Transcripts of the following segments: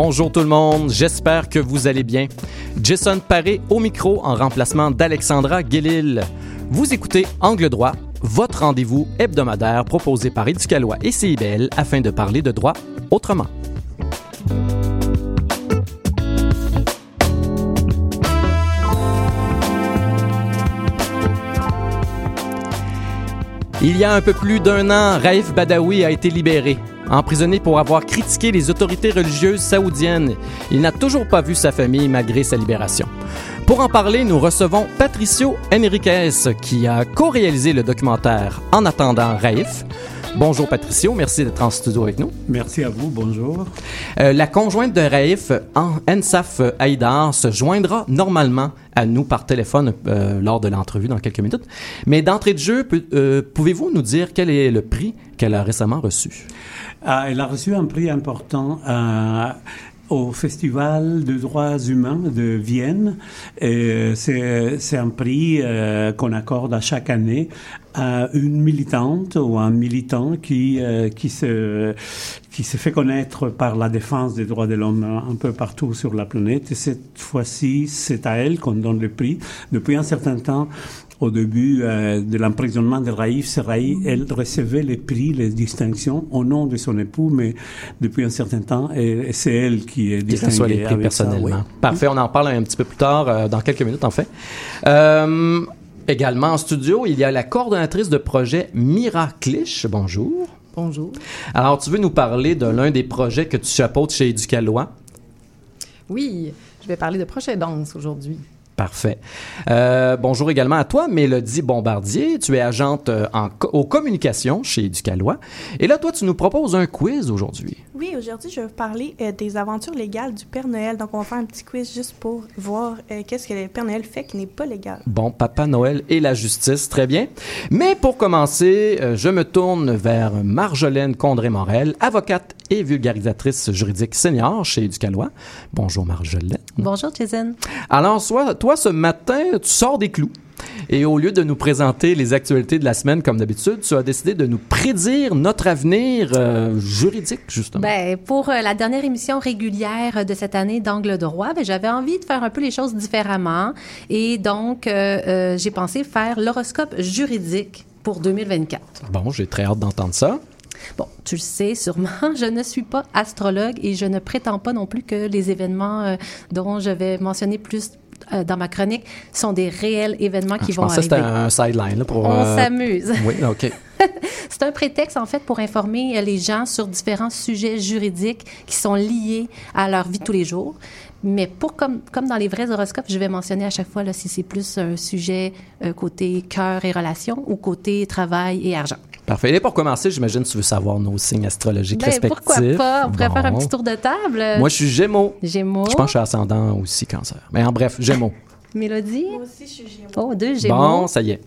Bonjour tout le monde, j'espère que vous allez bien. Jason Paré au micro en remplacement d'Alexandra Guélil. Vous écoutez Angle droit, votre rendez-vous hebdomadaire proposé par Éducalois et CIBL afin de parler de droit autrement. Il y a un peu plus d'un an, Raif Badawi a été libéré. Emprisonné pour avoir critiqué les autorités religieuses saoudiennes, il n'a toujours pas vu sa famille malgré sa libération. Pour en parler, nous recevons Patricio Enriquez, qui a co-réalisé le documentaire En attendant Raif. Bonjour Patricio, merci d'être en studio avec nous. Merci à vous, bonjour. Euh, la conjointe de Raif, Ensaf Haïdar, se joindra normalement à nous par téléphone euh, lors de l'entrevue dans quelques minutes. Mais d'entrée de jeu, euh, pouvez-vous nous dire quel est le prix qu'elle a récemment reçu? Ah, elle a reçu un prix important au Festival de droits humains de Vienne. C'est un prix euh, qu'on accorde à chaque année à une militante ou un militant qui, euh, qui, se, qui se fait connaître par la défense des droits de l'homme un peu partout sur la planète. Et cette fois-ci, c'est à elle qu'on donne le prix. Depuis un certain temps, au début euh, de l'emprisonnement de Raïf Serraï, elle recevait les prix, les distinctions au nom de son époux, mais depuis un certain temps, c'est elle qui est distinguée. les prix personnellement. Parfait, on en parle un petit peu plus tard, euh, dans quelques minutes en fait. Euh, également en studio, il y a la coordonnatrice de projet Mira Clich. Bonjour. Bonjour. Alors, tu veux nous parler de l'un des projets que tu chapeautes chez Éducalois? Oui, je vais parler de projet danse aujourd'hui. Parfait. Euh, bonjour également à toi, Mélodie Bombardier. Tu es agente euh, en, aux communications chez Éducalois. Et là, toi, tu nous proposes un quiz aujourd'hui. Oui, aujourd'hui, je vais vous parler euh, des aventures légales du Père Noël. Donc, on va faire un petit quiz juste pour voir qu'est-ce que le Père Noël fait qui n'est pas légal. Bon, Papa Noël et la justice, très bien. Mais pour commencer, je me tourne vers Marjolaine Condré-Morel, avocate et vulgarisatrice juridique senior chez Éducalois. Bonjour Marjolaine. Bonjour Jason. Alors, soit, toi, ce matin, tu sors des clous. Et au lieu de nous présenter les actualités de la semaine comme d'habitude, tu as décidé de nous prédire notre avenir euh, juridique, justement. Ben, pour euh, la dernière émission régulière de cette année d'Angle droit, ben, j'avais envie de faire un peu les choses différemment. Et donc, euh, j'ai pensé faire l'horoscope juridique pour 2024. Bon, j'ai très hâte d'entendre ça. Bon, tu le sais sûrement, je ne suis pas astrologue et je ne prétends pas non plus que les événements dont je vais mentionner plus euh, dans ma chronique sont des réels événements ah, qui vont arriver. Je c'était un sideline pour. On euh, s'amuse. Oui, ok. c'est un prétexte en fait pour informer les gens sur différents sujets juridiques qui sont liés à leur vie de tous les jours. Mais pour comme, comme dans les vrais horoscopes, je vais mentionner à chaque fois là, si c'est plus un sujet euh, côté cœur et relations ou côté travail et argent. Parfait. Et pour commencer, j'imagine que tu veux savoir nos signes astrologiques ben, respectifs. Pourquoi pas? On pourrait faire un petit tour de table. Moi, je suis Gémeaux. Gémeaux. Je pense que je suis ascendant aussi cancer. Mais en bref, Gémeaux. Mélodie? Moi aussi, je suis Gémeaux. Oh, deux Gémeaux. Bon, ça y est.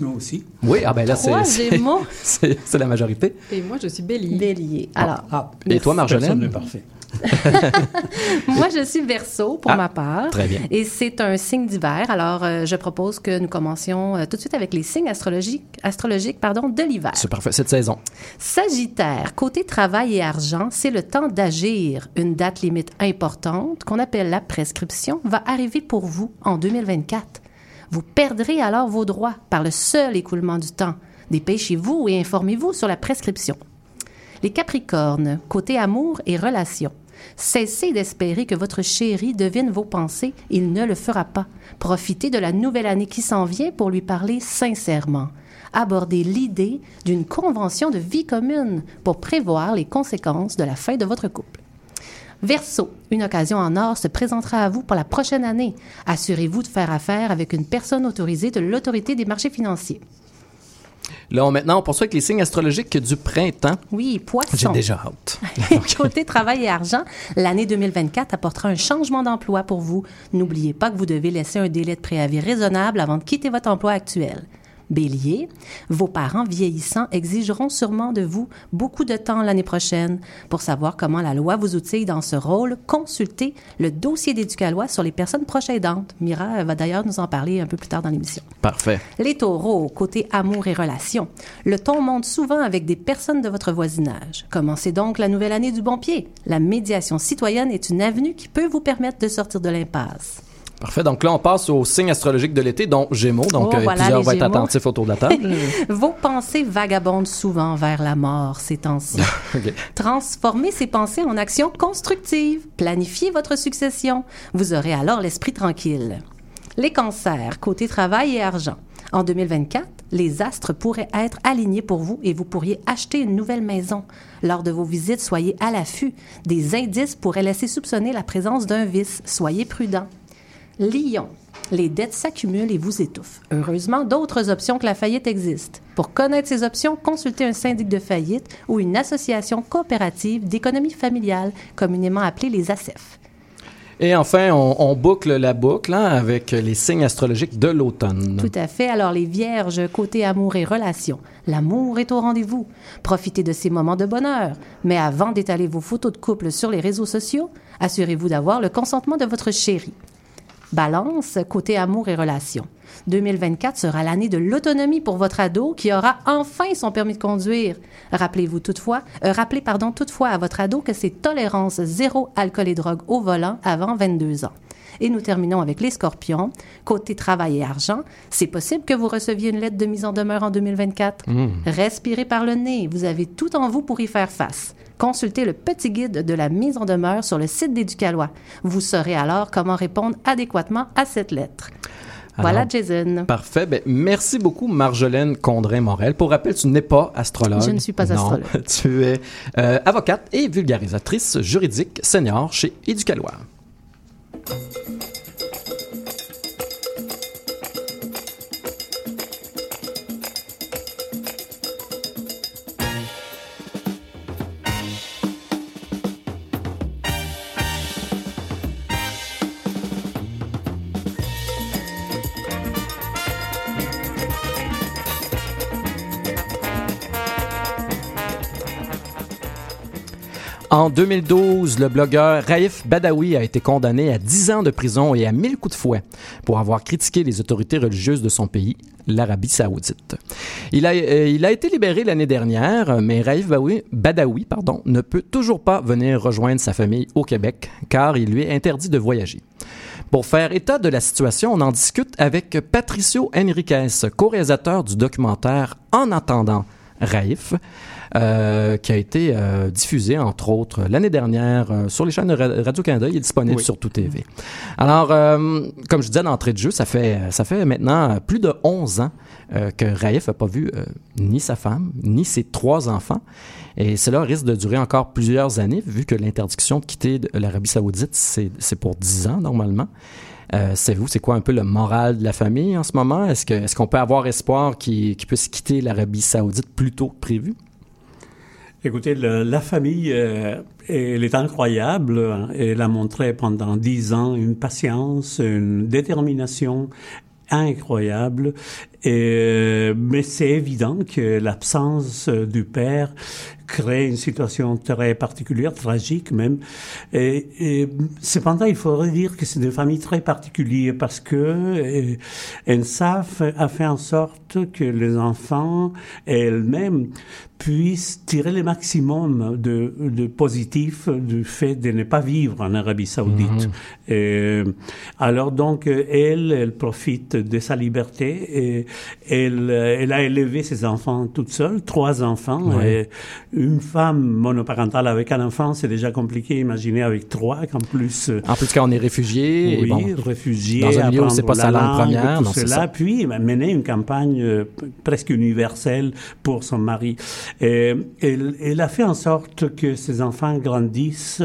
Moi aussi. Oui, ah ben là, c'est. C'est la majorité. Et moi, je suis Bélier. Bélier. Alors. Ah, et toi, Marjolaine? parfait. Moi, je suis verso pour ah, ma part. Très bien. Et c'est un signe d'hiver. Alors, euh, je propose que nous commencions euh, tout de suite avec les signes astrologiques, astrologiques pardon, de l'hiver. C'est parfait, cette saison. Sagittaire, côté travail et argent, c'est le temps d'agir. Une date limite importante, qu'on appelle la prescription, va arriver pour vous en 2024. Vous perdrez alors vos droits par le seul écoulement du temps. Dépêchez-vous et informez-vous sur la prescription. Les Capricornes, côté amour et relations. Cessez d'espérer que votre chéri devine vos pensées, il ne le fera pas. Profitez de la nouvelle année qui s'en vient pour lui parler sincèrement. Abordez l'idée d'une convention de vie commune pour prévoir les conséquences de la fin de votre couple. Verseau, une occasion en or se présentera à vous pour la prochaine année. Assurez-vous de faire affaire avec une personne autorisée de l'autorité des marchés financiers. Là, maintenant, on poursuit avec les signes astrologiques du printemps. Oui, poisson. J'ai déjà hâte. Côté travail et argent, l'année 2024 apportera un changement d'emploi pour vous. N'oubliez pas que vous devez laisser un délai de préavis raisonnable avant de quitter votre emploi actuel. Bélier, vos parents vieillissants exigeront sûrement de vous beaucoup de temps l'année prochaine. Pour savoir comment la loi vous outille dans ce rôle, consultez le dossier d'éducalois sur les personnes proches aidantes. Mira va d'ailleurs nous en parler un peu plus tard dans l'émission. Parfait. Les taureaux, côté amour et relations. Le ton monte souvent avec des personnes de votre voisinage. Commencez donc la nouvelle année du bon pied. La médiation citoyenne est une avenue qui peut vous permettre de sortir de l'impasse. Parfait. Donc là, on passe au signe astrologique de l'été, dont Gémeaux. Donc, Oh, euh, voilà, plusieurs vont être attentifs autour de la table. Vos pensées vagabondent souvent vers la mort ces temps-ci. Transformez ces pensées en actions constructives. Planifiez votre succession. Vous aurez alors l'esprit tranquille. Les cancers, côté travail et argent. En 2024, les astres pourraient être alignés pour vous et vous pourriez acheter une nouvelle maison. Lors de vos visites, soyez à l'affût. Des indices pourraient laisser soupçonner la présence d'un vice. Soyez prudent. Lion. Les dettes s'accumulent et vous étouffent. Heureusement, d'autres options que la faillite existent. Pour connaître ces options, consultez un syndic de faillite ou une association coopérative d'économie familiale, communément appelée les ACEF. Et enfin, on, on boucle la boucle hein, avec les signes astrologiques de l'automne. Tout à fait. Alors, les vierges, côté amour et relations. L'amour est au rendez-vous. Profitez de ces moments de bonheur. Mais avant d'étaler vos photos de couple sur les réseaux sociaux, assurez-vous d'avoir le consentement de votre chéri. Balance, côté amour et relations. 2024 sera l'année de l'autonomie pour votre ado qui aura enfin son permis de conduire. Rappelez-vous toutefois, euh, rappelez pardon toutefois à votre ado que c'est tolérance zéro alcool et drogue au volant avant 22 ans. Et nous terminons avec les scorpions. Côté travail et argent, c'est possible que vous receviez une lettre de mise en demeure en 2024. Respirez par le nez, vous avez tout en vous pour y faire face. Consultez le petit guide de la mise en demeure sur le site d'Éducalois. Vous saurez alors comment répondre adéquatement à cette lettre. Voilà, Jason. Parfait. Ben, merci beaucoup, Marjolaine Condrin-Morel. Pour rappel, tu n'es pas astrologue. Je ne suis pas Non, astrologue. tu es euh, avocate et vulgarisatrice juridique senior chez Éducalois. Thank you. En 2012, le blogueur Raif Badawi a été condamné à 10 ans de prison et à 1000 coups de fouet pour avoir critiqué les autorités religieuses de son pays, l'Arabie saoudite. Il a, euh, il a été libéré l'année dernière, mais Raif Badawi, pardon, ne peut toujours pas venir rejoindre sa famille au Québec car il lui est interdit de voyager. Pour faire état de la situation, on en discute avec Patricio Enriquez, co-réalisateur du documentaire En attendant Raif, euh, qui a été euh, diffusé, entre autres, l'année dernière euh, sur les chaînes de Ra- Radio-Canada. Il est disponible Oui. sur Tout TV. Alors, comme je disais d'entrée de jeu, ça fait, ça fait maintenant plus de 11 ans que Raif n'a pas vu ni sa femme, ni ses trois enfants. Et cela risque de durer encore plusieurs années, vu que l'interdiction de quitter l'Arabie saoudite, c'est c'est pour 10 ans normalement. Euh, Savez-vous, c'est quoi un peu le moral de la famille en ce moment? Est-ce que- est-ce qu'on peut avoir espoir qu'il qu'il puisse quitter l'Arabie saoudite plus tôt que prévu? Écoutez, la famille, euh, elle est incroyable. Elle a montré pendant dix ans une patience, une détermination incroyable. Euh, mais c'est évident que l'absence du père crée une situation très particulière, tragique même. Et, et cependant, il faudrait dire que c'est des familles très particulières parce que euh, ENSAF a fait en sorte que les enfants elles-mêmes puissent tirer le maximum de, de positif du fait de ne pas vivre en Arabie Saoudite. Et, alors donc, euh, elle, elle profite de sa liberté et elle, euh, elle a élevé ses enfants toute seule, trois enfants. Et une femme monoparentale avec un enfant, c'est déjà compliqué. Imaginez avec trois, qu'en plus... euh, En plus, quand on est réfugié, oui, bon, réfugiés, dans un milieu où c'est pas la sa langue première, tout non, cela, ça. puis bah, mener une campagne euh, presque universelle pour son mari. Et, elle, elle a fait en sorte que ses enfants grandissent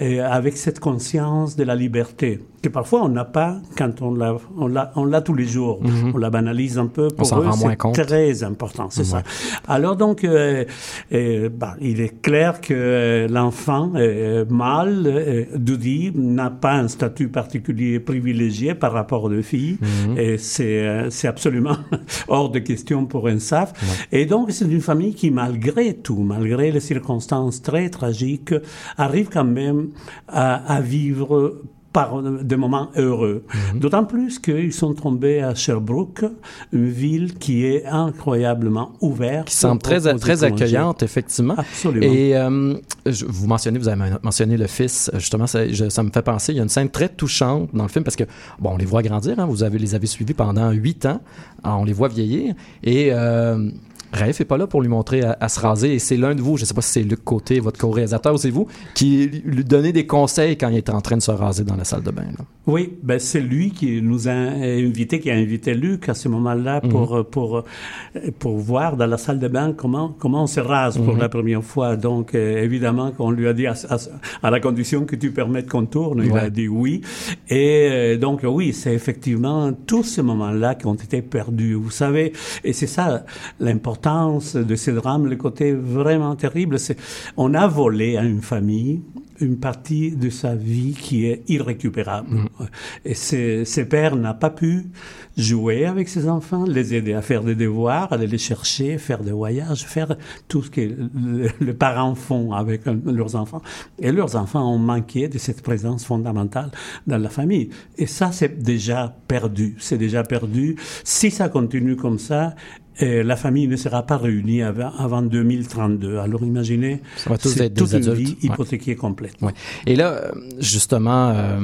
euh, avec cette conscience de la liberté que parfois on n'a pas quand on l'a on l'a on l'a tous les jours on la banalise un peu pour Mhm. s'en eux c'est très important c'est ça alors donc euh, euh, bah, il est clair que euh, l'enfant euh, mâle, euh, Doudi, n'a pas un statut particulier privilégié par rapport aux filles. Mhm. Et c'est euh, c'est absolument hors de question pour un SAF. Et donc, c'est une famille qui, malgré tout, malgré les circonstances très tragiques, arrive quand même à, à vivre par des moments heureux. Mhm. D'autant plus qu'ils sont tombés à Sherbrooke, une ville qui est incroyablement ouverte. Qui semble très, très accueillante, effectivement. Absolument. Et euh, je- vous mentionnez, vous avez mentionné le fils, justement, ça, je- ça me fait penser, il y a une scène très touchante dans le film parce que, bon, on les voit grandir, hein, vous avez, les avez suivis pendant huit ans, on les voit vieillir, et euh, Raif est pas là pour lui montrer à, à se raser, et c'est l'un de vous, je sais pas si c'est Luc Côté, votre co-réalisateur, ou c'est vous, qui lui donnait des conseils quand il était en train de se raser dans la salle de bain. là. Oui, ben c'est lui qui nous a invité, qui a invité Luc à ce moment-là Mhm. pour pour pour voir dans la salle de bain comment comment on se rase pour Mhm. la première fois. Donc euh, évidemment qu'on lui a dit à, à- à la condition que tu permettes qu'on tourne, il a dit oui. Et euh, donc oui, c'est effectivement tous ces moments-là qui ont été perdus. Vous savez, et c'est ça l'importance de ces drames, le côté vraiment terrible, c'est on a volé à une famille une partie de sa vie qui est irrécupérable. Et ce, ce père n'a pas pu jouer avec ses enfants, les aider à faire des devoirs, aller les chercher, faire des voyages, faire tout ce que le- les parents font avec euh, leurs enfants. Et leurs enfants ont manqué de cette présence fondamentale dans la famille. Et ça, c'est déjà perdu. C'est déjà perdu. Si ça continue comme ça, euh, la famille ne sera pas réunie avant, avant 2032. Alors imaginez, Ça va tous c'est être toute des une vie Ouais. hypothéquée complète. Ouais. Et là, euh, justement, euh,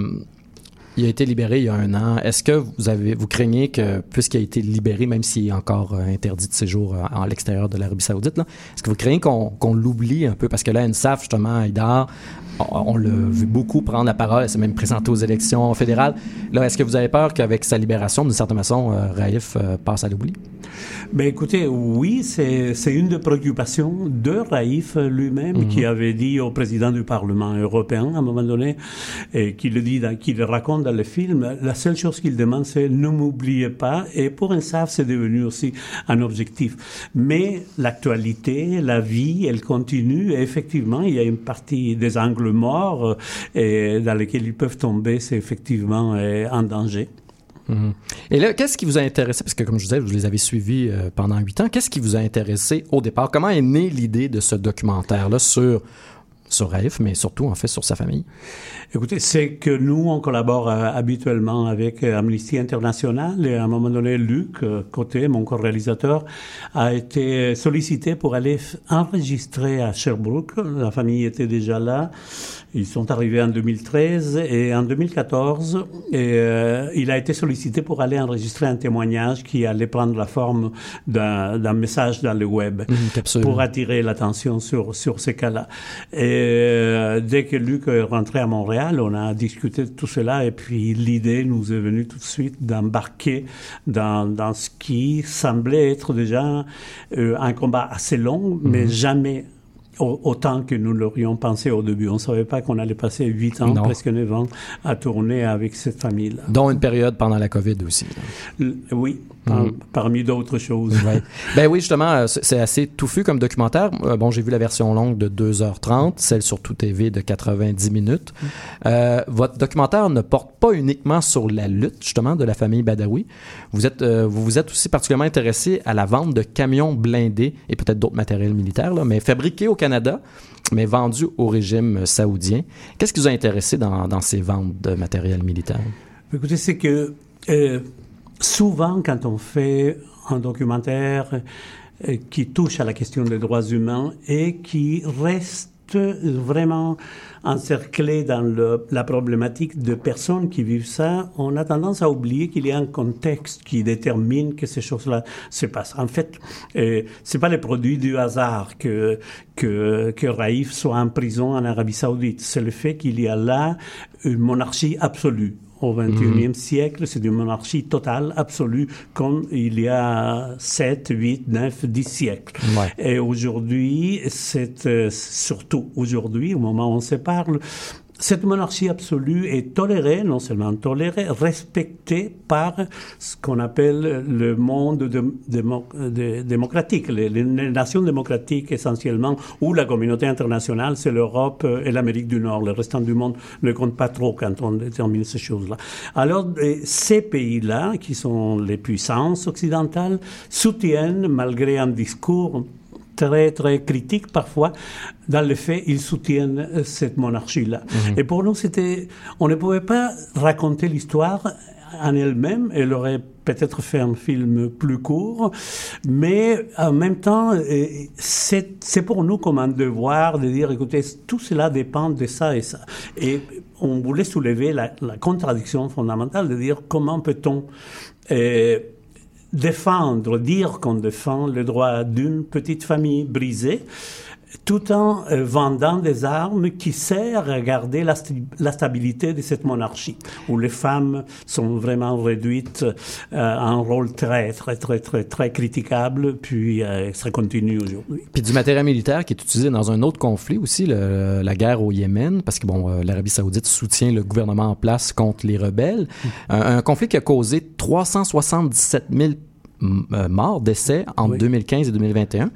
il a été libéré il y a un an. Est-ce que vous avez, vous craignez que, puisqu'il a été libéré, même s'il est encore euh, interdit de séjour euh, à l'extérieur de l'Arabie Saoudite, est-ce que vous craignez qu'on l'oublie un peu? Parce que là, NSAF, justement, Haïdar, on, on l'a vu beaucoup prendre la parole, elle s'est même présenté aux élections fédérales. Là, est-ce que vous avez peur qu'avec sa libération, d'une certaine façon, euh, Raif euh, passe à l'oubli? Ben écoutez, oui, c'est une des préoccupations de Raif lui-même Mhm. qui avait dit au président du Parlement européen à un moment donné, et qui le dit, qui le raconte dans le film, la seule chose qu'il demande c'est ne m'oubliez pas. Et pour un SAF, c'est devenu aussi un objectif. Mais l'actualité, la vie, elle continue. Et effectivement, il y a une partie des angles morts euh, et dans lesquels ils peuvent tomber, c'est effectivement euh, en danger. Mhm. Et là, qu'est-ce qui vous a intéressé? Parce que, comme je vous disais, vous les avez suivis euh, pendant huit ans. Qu'est-ce qui vous a intéressé au départ? Comment est née l'idée de ce documentaire-là sur, sur Raif, mais surtout, en fait, sur sa famille? Écoutez, c'est que nous, on collabore euh, habituellement avec euh, Amnesty International et à un moment donné, Luc euh, Côté, mon co-réalisateur, a été sollicité pour aller enregistrer à Sherbrooke. La famille était déjà là. Ils sont arrivés en 2013 et en 2014, et, euh, il a été sollicité pour aller enregistrer un témoignage qui allait prendre la forme d'un message dans le web capsule. pour attirer l'attention sur, sur ces cas-là. Et euh, dès que Luc est rentré à Montréal, on a discuté de tout cela et puis l'idée nous est venue tout de suite d'embarquer dans, dans ce qui semblait être déjà euh, un combat assez long, mais jamais au- autant que nous l'aurions pensé au début. On ne savait pas qu'on allait passer huit ans, Non. presque neuf ans, à tourner avec cette famille-là. Dont une période pendant la COVID aussi. L- Oui, par- Mhm. parmi d'autres choses. Ouais. ben oui, justement, euh, c'est assez touffu comme documentaire. Euh, bon, j'ai vu la version longue de 2h30, celle sur Tout TV de 90 minutes. Euh, votre documentaire ne porte pas uniquement sur la lutte, justement, de la famille Badawi. Vous êtes, euh, vous vous êtes aussi particulièrement intéressé à la vente de camions blindés et peut-être d'autres matériels militaires, là, mais fabriqués au Canada, mais vendus au régime saoudien. Qu'est-ce qui vous a intéressé dans, dans ces ventes de matériel militaire? Écoutez, c'est que euh, souvent, quand on fait un documentaire euh, qui touche à la question des droits humains et qui reste vraiment encerclé dans la problématique de personnes qui vivent ça, on a tendance à oublier qu'il y a un contexte qui détermine que ces choses-là se passent. En fait, euh, c'est pas le produit du hasard que que Raif soit en prison en Arabie Saoudite. C'est le fait qu'il y a là une monarchie absolue au XXIe siècle, c'est une monarchie totale, absolue, comme il y a 7, 8, 9, 10 siècles. Ouais. Et aujourd'hui, c'est euh, surtout aujourd'hui, au moment où on se parle, cette monarchie absolue est tolérée, non seulement tolérée, respectée par ce qu'on appelle le monde de, démocratique, les, nations démocratiques essentiellement, ou la communauté internationale, c'est l'Europe et l'Amérique du Nord. Le restant du monde ne compte pas trop quand on détermine ces choses-là. Alors, ces pays-là, qui sont les puissances occidentales, soutiennent, malgré un discours très, très critiques parfois. Dans le fait, ils soutiennent euh, cette monarchie-là. Mhm. Et pour nous, c'était, on ne pouvait pas raconter l'histoire en elle-même. Elle aurait peut-être fait un film plus court, mais en même temps, euh, c'est pour nous comme un devoir de dire, écoutez, tout cela dépend de ça et ça. Et on voulait soulever la, la contradiction fondamentale de dire comment peut-on euh, défendre, dire qu'on défend le droit d'une petite famille brisée, tout en euh, vendant des armes qui servent à garder la, stabilité de cette monarchie, où les femmes sont vraiment réduites euh, à un rôle très, très, très, très, très critiquable, puis euh, ça continue aujourd'hui. Puis du matériel militaire qui est utilisé dans un autre conflit aussi, la guerre au Yémen, parce que bon, l'Arabie saoudite soutient le gouvernement en place contre les rebelles. Mm. Un, conflit qui a causé 377 000 euh, morts, décès entre 2015 et 2021.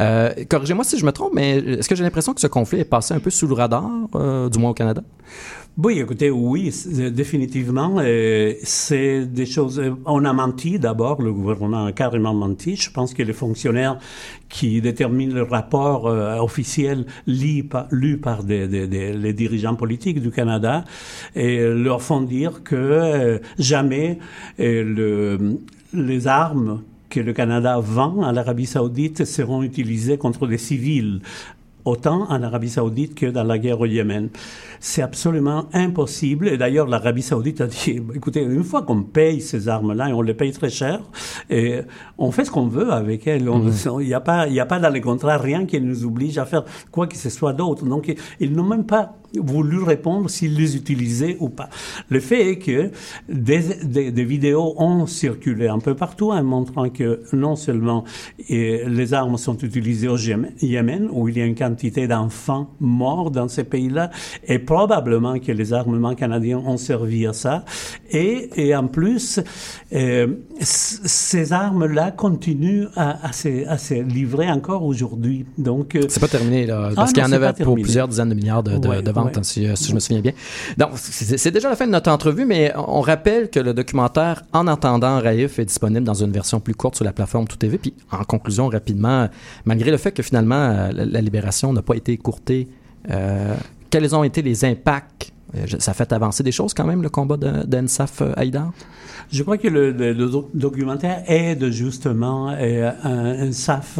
Euh, corrigez-moi si je me trompe, mais est-ce que j'ai l'impression que ce conflit est passé un peu sous le radar, euh, du moins au Canada? Oui, écoutez, oui, définitivement. c'est des choses. On a menti d'abord, le gouvernement a carrément menti. Je pense que les fonctionnaires qui déterminent le rapport officiel lu par, lu par des, des, les dirigeants politiques du Canada et leur font dire que jamais le les armes que le Canada vend à l'Arabie saoudite seront utilisées contre des civils, autant en Arabie saoudite que dans la guerre au Yémen. C'est absolument impossible. Et d'ailleurs, l'Arabie saoudite a dit, écoutez, une fois qu'on paye ces armes-là, et on les paye très cher, et on fait ce qu'on veut avec elles. Il n'y a, pas, a pas dans les contrats rien qui nous oblige à faire quoi que ce soit d'autre. Donc, ils n'ont même pas voulu répondre s'ils les utilisaient ou pas. Le fait est que des, des, vidéos ont circulé un peu partout en montrant que non seulement les armes sont utilisées au Yémen, où il y a une quantité d'enfants morts dans ces pays-là, et probablement que les armements canadiens ont servi à ça, et, et en plus, euh, ces armes-là continuent à, à, se, à, se, livrer encore aujourd'hui. Donc, euh, c'est pas terminé là, parce ah qu'il y en avait pour plusieurs dizaines de milliards de, de, de Hein, si, je me souviens bien. Donc, c'est déjà la fin de notre entrevue, mais on rappelle que le documentaire En attendant Raif est disponible dans une version plus courte sur la plateforme Tout TV. Puis, en conclusion, rapidement, malgré le fait que finalement euh, la, libération n'a pas été écourtée, euh, quels ont été les impacts euh, ça fait avancer des choses quand même, le combat d'Ensaf Haïdar? Je crois que le, documentaire aide justement Ensaf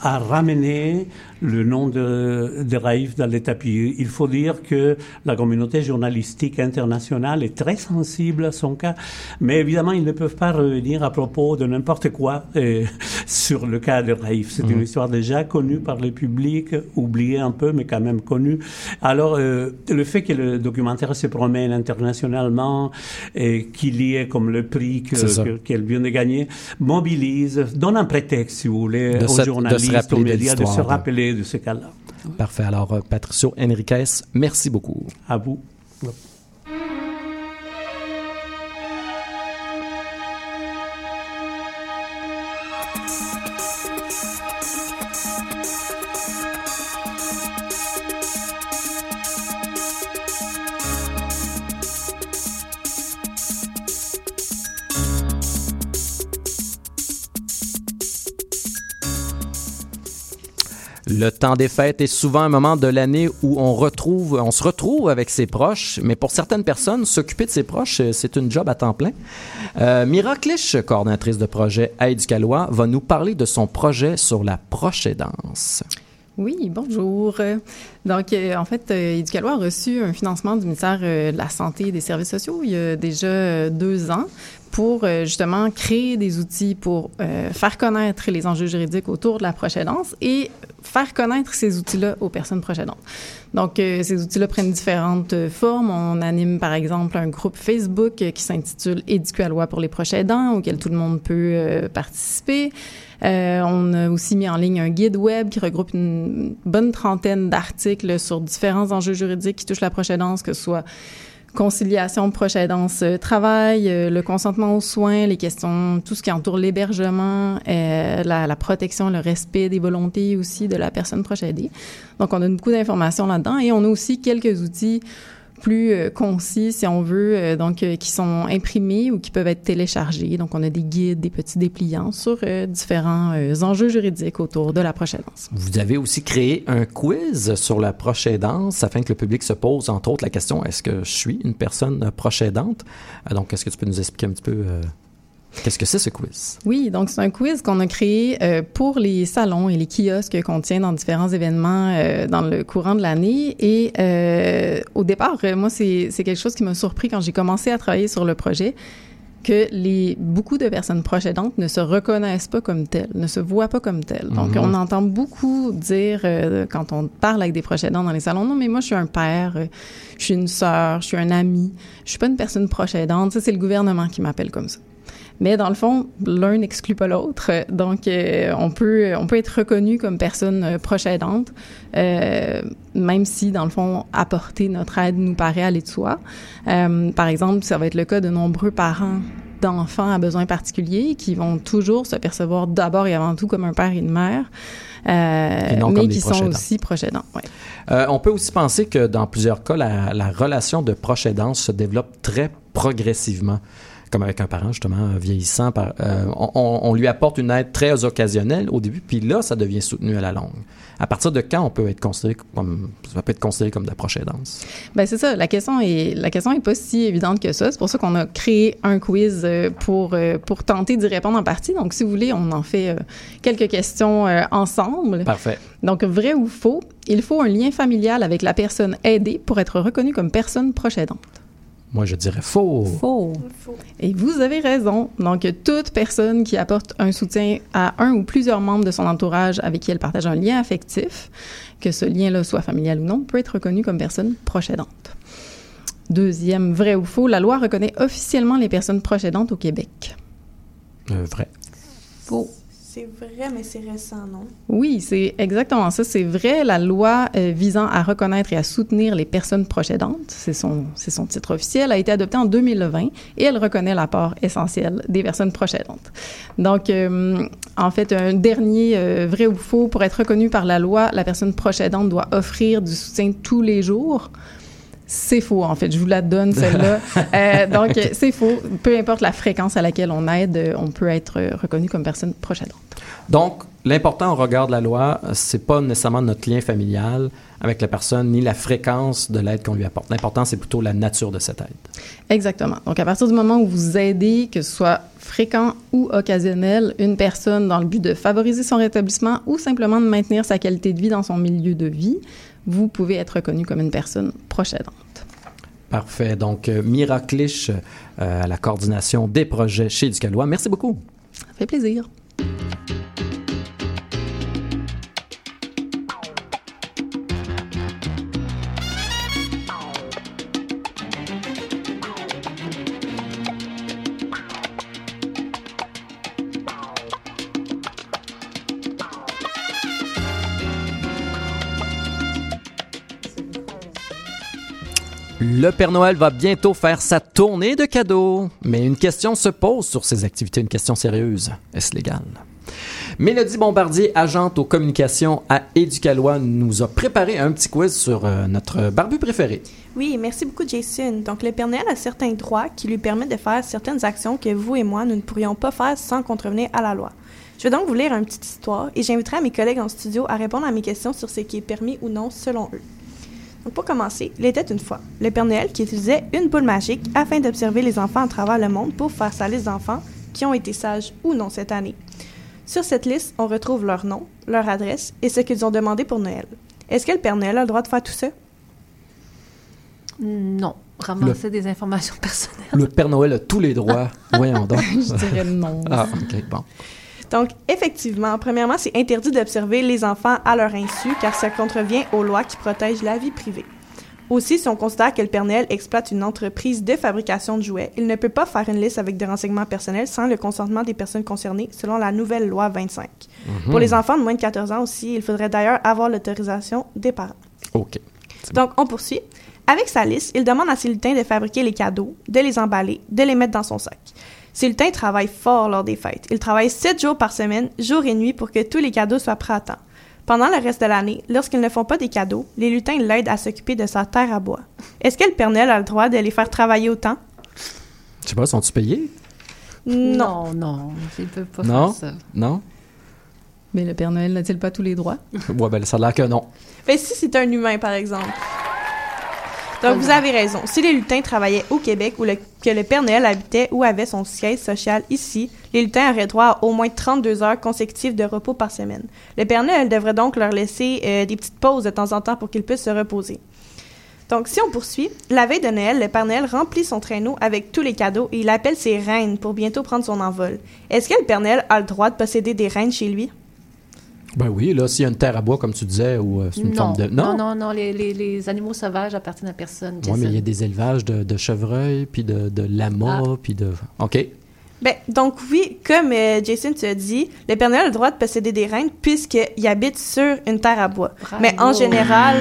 à ramener le nom de, de Raif dans les tapis. Il faut dire que la communauté journalistique internationale est très sensible à son cas, mais évidemment, ils ne peuvent pas revenir à propos de n'importe quoi euh, sur le cas de Raif. C'est une mhm. histoire déjà connue par le public, oubliée un peu, mais quand même connue. Alors, euh, le fait que le documentaire se promène internationalement et qu'il y ait comme le prix qu'elle vient de gagner, mobilise, donne un prétexte, si vous voulez, aux journalistes, aux médias de se rappeler de ce cas-là. Parfait. Alors, euh, Patricio Enriquez, merci beaucoup. À vous. Le temps des fêtes est souvent un moment de l'année où on retrouve, on se retrouve avec ses proches, mais pour certaines personnes, s'occuper de ses proches, euh, c'est une job à temps plein. Euh, Mira Clich, coordinatrice de projet Aide du Calois, va nous parler de son projet sur la proche-aidance. Oui, bonjour. Donc, euh, en fait, euh, a reçu un financement du ministère de la Santé et des Services sociaux il y a déjà deux ans pour euh, justement créer des outils pour euh, faire connaître les enjeux juridiques autour de la proche aidance et faire connaître ces outils-là aux personnes proches aidantes. Donc, euh, ces outils-là prennent différentes formes. On anime, par exemple, un groupe Facebook qui s'intitule Éduquer à loi pour les proches aidants, auquel tout le monde peut participer. on a aussi mis en ligne un guide web qui regroupe une bonne trentaine d'articles sur différents enjeux juridiques qui touchent la proche aidance, que ce soit conciliation, proche aidance, euh, travail, euh, le consentement aux soins, les questions, tout ce qui entoure l'hébergement, euh, la, la, protection, le respect des volontés aussi de la personne proche aidée. Donc, on a beaucoup d'informations là-dedans et on a aussi quelques outils plus euh, concis, si on veut, euh, donc euh, qui sont imprimés ou qui peuvent être téléchargés. Donc, on a des guides, des petits dépliants sur différents enjeux juridiques autour de la prochaine danse. Vous avez aussi créé un quiz sur la prochaine danse afin que le public se pose, entre autres, la question est-ce que je suis une personne proche aidante? Donc, est-ce que tu peux nous expliquer un petit peu Qu'est-ce que c'est ce quiz? Oui, donc c'est un quiz qu'on a créé euh, pour les salons et les kiosques qu'on tient dans différents événements euh, dans le courant de l'année. Et euh, au départ, moi, c'est quelque chose qui m'a surpris quand j'ai commencé à travailler sur le projet que les beaucoup de personnes proches aidantes ne se reconnaissent pas comme telles, ne se voient pas comme telles. Donc, mhm. on entend beaucoup dire quand on parle avec des proches aidants dans les salons, non, mais moi, je suis un père, je suis une sœur, je suis un ami, je suis pas une personne proche aidante. Ça, c'est le gouvernement qui m'appelle comme ça. Mais dans le fond, l'un n'exclut pas l'autre. Donc, euh, on peut on peut être reconnu comme personne euh, proche aidante, euh, même si, dans le fond, apporter notre aide nous paraît aller de soi. par exemple, ça va être le cas de nombreux parents d'enfants à besoins particuliers qui vont toujours se percevoir d'abord et avant tout comme un père et une mère. mais qui sont aussi proches aidants. Ouais. on peut aussi penser que dans plusieurs cas, la, la relation de proche aidance se développe très progressivement comme avec un parent justement vieillissant, par, euh, on, lui apporte une aide très occasionnelle au début, puis là, ça devient soutenu à la longue. À partir de quand on peut être considéré comme ça peut être considéré comme d'approche aidance Ben c'est ça. La question est la question est pas si évidente que ça. C'est pour ça qu'on a créé un quiz euh, pour euh, pour tenter d'y répondre en partie. Donc si vous voulez, on en fait quelques questions ensemble. Parfait. Donc vrai ou faux Il faut un lien familial avec la personne aidée pour être reconnue comme personne proche aidante. Moi, je dirais faux. Faux. Et vous avez raison. Donc, toute personne qui apporte un soutien à un ou plusieurs membres de son entourage avec qui elle partage un lien affectif, que ce lien-là soit familial ou non, peut être reconnue comme personne proche aidante. Deuxième, vrai ou faux, la loi reconnaît officiellement les personnes proches aidantes au Québec. Euh, vrai. Faux. C'est vrai, mais c'est récent, non? Oui, c'est exactement ça. C'est vrai. La loi euh, visant à reconnaître et à soutenir les personnes proches c'est son, c'est son titre officiel, a été adoptée en 2020 et elle reconnaît l'apport essentiel des personnes proches Donc, euh, en fait, un dernier euh, vrai ou faux, pour être reconnu par la loi, la personne proche doit offrir du soutien tous les jours. C'est faux, en fait. Je vous la donne, celle-là. euh, donc, c'est faux. Peu importe la fréquence à laquelle on aide, on peut être reconnu comme personne proche aidante. Donc, l'important au regard de la loi, c'est pas nécessairement notre lien familial avec la personne, ni la fréquence de l'aide qu'on lui apporte. L'important, c'est plutôt la nature de cette aide. Exactement. Donc, à partir du moment où vous aidez, que ce soit fréquent ou occasionnel, une personne dans le but de favoriser son rétablissement ou simplement de maintenir sa qualité de vie dans son milieu de vie, vous pouvez être reconnu comme une personne proche aidante. Parfait. Donc, euh, Miracliche euh, à la coordination des projets chez Ducalois. Merci beaucoup. Ça fait plaisir. Le Père Noël va bientôt faire sa tournée de cadeaux, mais une question se pose sur ces activités, une question sérieuse. Est-ce légal? Mélodie Bombardier, agente aux communications à Éducalois, nous a préparé un petit quiz sur euh, notre barbu préféré. Oui, merci beaucoup Jason. Donc le Père Noël a certains droits qui lui permettent de faire certaines actions que vous et moi, nous ne pourrions pas faire sans contrevenir à la loi. Je vais donc vous lire une petite histoire et j'inviterai mes collègues en studio à répondre à mes questions sur ce qui est permis ou non selon eux pour commencer, il était une fois le Père Noël qui utilisait une boule magique afin d'observer les enfants à travers le monde pour faire sa liste d'enfants qui ont été sages ou non cette année. Sur cette liste, on retrouve leur nom, leur adresse et ce qu'ils ont demandé pour Noël. Est-ce que le Père Noël a le droit de faire tout ça? Non. Ramasser des informations personnelles. Le Père Noël a tous les droits. Voyons donc. Je dirais non. Ah, OK, bon. Donc, effectivement, premièrement, c'est interdit d'observer les enfants à leur insu car ça contrevient aux lois qui protègent la vie privée. Aussi, si on considère que le Père Noël exploite une entreprise de fabrication de jouets, il ne peut pas faire une liste avec des renseignements personnels sans le consentement des personnes concernées, selon la nouvelle loi 25. Pour les enfants de moins de 14 ans aussi, il faudrait d'ailleurs avoir l'autorisation des parents. OK. Donc, on poursuit. Avec sa liste, il demande à ses lutins de fabriquer les cadeaux, de les emballer, de les mettre dans son sac. Ces lutins travaillent fort lors des fêtes. Ils travaillent sept jours par semaine, jour et nuit, pour que tous les cadeaux soient prêts à temps. Pendant le reste de l'année, lorsqu'ils ne font pas des cadeaux, les lutins l'aident à s'occuper de sa terre à bois. Est-ce que le Père Noël a le droit de les faire travailler autant? Je sais pas, sont-ils payés? Non. Non, non. Il peut pas Non? faire ça. Non? Mais le Père Noël n'a-t-il pas tous les droits? Ouais, ben ça a l'air que non. Mais si c'est un humain, par exemple. Donc, vous avez raison. Si les lutins travaillaient au Québec ou le- que le Père Noël habitait ou avait son siège social ici, les lutins auraient droit à au moins 32 heures consécutives de repos par semaine. Le Père Noël devrait donc leur laisser euh, des petites pauses de temps en temps pour qu'ils puissent se reposer. Donc, si on poursuit, la veille de Noël, le Père Noël remplit son traîneau avec tous les cadeaux et il appelle ses reines pour bientôt prendre son envol. Est-ce que le Père Noël a le droit de posséder des reines chez lui? Ben oui, là, s'il y a une terre à bois, comme tu disais, ou euh, c'est une non. forme de. non, non, non, Les, les- les animaux sauvages appartiennent à personne. Oui, mais il y a des élevages de, de chevreuils, puis de, de lamas, Ah. puis de. OK. Ben, donc oui, comme euh, Jason te dit, le Père Noël a le droit de posséder des reines puisqu'il habite sur une terre à bois. Bravo. Mais en général,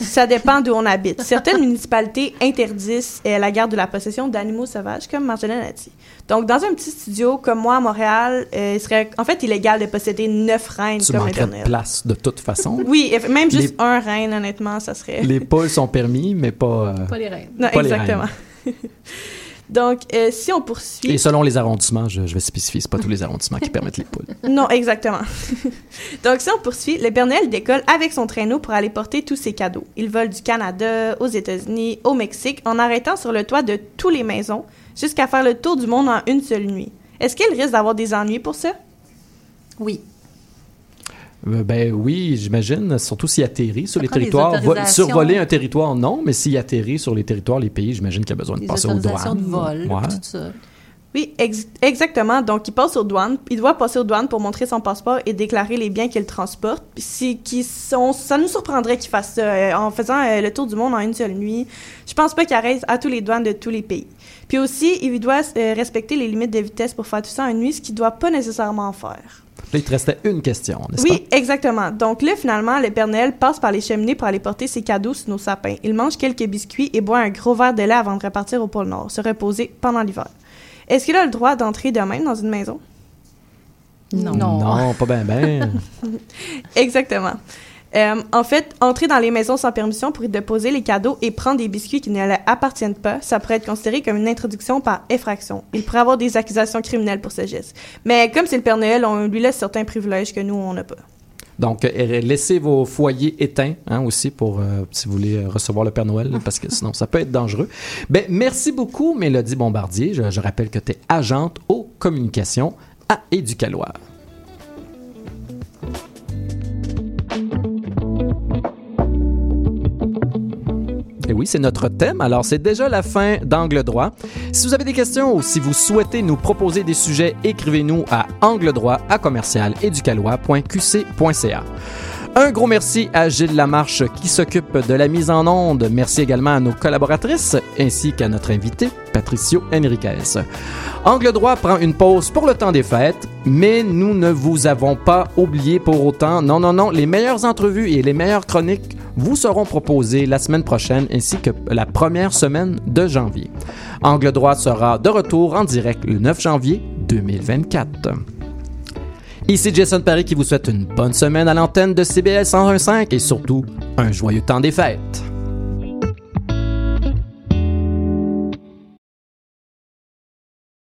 ça dépend d'où on habite. Certaines municipalités interdisent euh, la garde ou la possession d'animaux sauvages, comme Marjolaine a dit. Donc, dans un petit studio comme moi à Montréal, euh, il serait en fait illégal de posséder neuf reines Tu comme Père de place de toute façon. Oui, même juste Les- un reine, honnêtement, ça serait... Les poules sont permis, mais pas. euh, Pas les reines. Non, pas les exactement. Donc, euh, si on poursuit... Et selon les arrondissements, je, je vais spécifier, c'est pas tous les arrondissements qui permettent les poules. Non, exactement. Donc, si on poursuit, le Père Noël décolle avec son traîneau pour aller porter tous ses cadeaux. Il vole du Canada aux États-Unis, au Mexique, en arrêtant sur le toit de toutes les maisons jusqu'à faire le tour du monde en une seule nuit. Est-ce qu'il risque d'avoir des ennuis pour ça? Oui. Euh, ben oui, j'imagine, surtout s'il atterrit sur Ça les territoires. Vo- survoler un territoire, non, mais s'il atterrit sur les territoires, les pays, j'imagine qu'il a besoin de Les passer aux douanes. de vol, Ouais. tout ça. Oui, ex- exactement. Donc, il passe aux douanes. Il doit passer aux douanes pour montrer son passeport et déclarer les biens qu'il transporte. Si, qui sont, ça nous surprendrait qu'il fasse ça euh, en faisant euh, le tour du monde en une seule nuit. Je pense pas qu'il arrête à tous les douanes de tous les pays. Puis aussi, il doit euh, respecter les limites de vitesse pour faire tout ça en une nuit, ce qu'il doit pas nécessairement faire. Là, il te restait une question, n'est-ce Oui, exactement. Donc là, finalement, le Père Noël passe par les cheminées pour aller porter ses cadeaux sur nos sapins. Il mange quelques biscuits et boit un gros verre de lait avant de repartir au pôle Nord, se reposer pendant l'hiver. Est-ce qu'il a le droit d'entrer de même dans une maison? Non. pas? Non, pas bien, ben. Exactement. Euh, en fait, entrer dans les maisons sans permission pour y déposer les cadeaux et prendre des biscuits qui ne lui appartiennent pas, ça pourrait être considéré comme une introduction par effraction. Il pourrait avoir des accusations criminelles pour ce geste. Mais comme c'est le Père Noël, on lui laisse certains privilèges que nous, on n'a pas. Donc, euh, laissez vos foyers éteints hein, aussi pour euh, si vous voulez euh, recevoir le Père Noël, parce que sinon ça peut être dangereux. Ben, merci beaucoup, Mélodie Bombardier. Je, je rappelle que tu es agente aux communications à Éducaloir. Et oui, c'est notre thème. Alors, c'est déjà la fin d'Angle droit. Si vous avez des questions ou si vous souhaitez nous proposer des sujets, écrivez-nous à angle droit à commercial. Un gros merci à Gilles Lamarche qui s'occupe de la mise en onde. Merci également à nos collaboratrices ainsi qu'à notre invité, Patricio Enriquez. Angle droit prend une pause pour le temps des fêtes, mais nous ne vous avons pas oublié pour autant. Non, non, non, les meilleures entrevues et les meilleures chroniques vous seront proposées la semaine prochaine ainsi que la première semaine de janvier. Angle droit sera de retour en direct le 9 janvier 2024. Ici Jason Paris qui vous souhaite une bonne semaine à l'antenne de CBL 101.5 et surtout un joyeux temps des fêtes.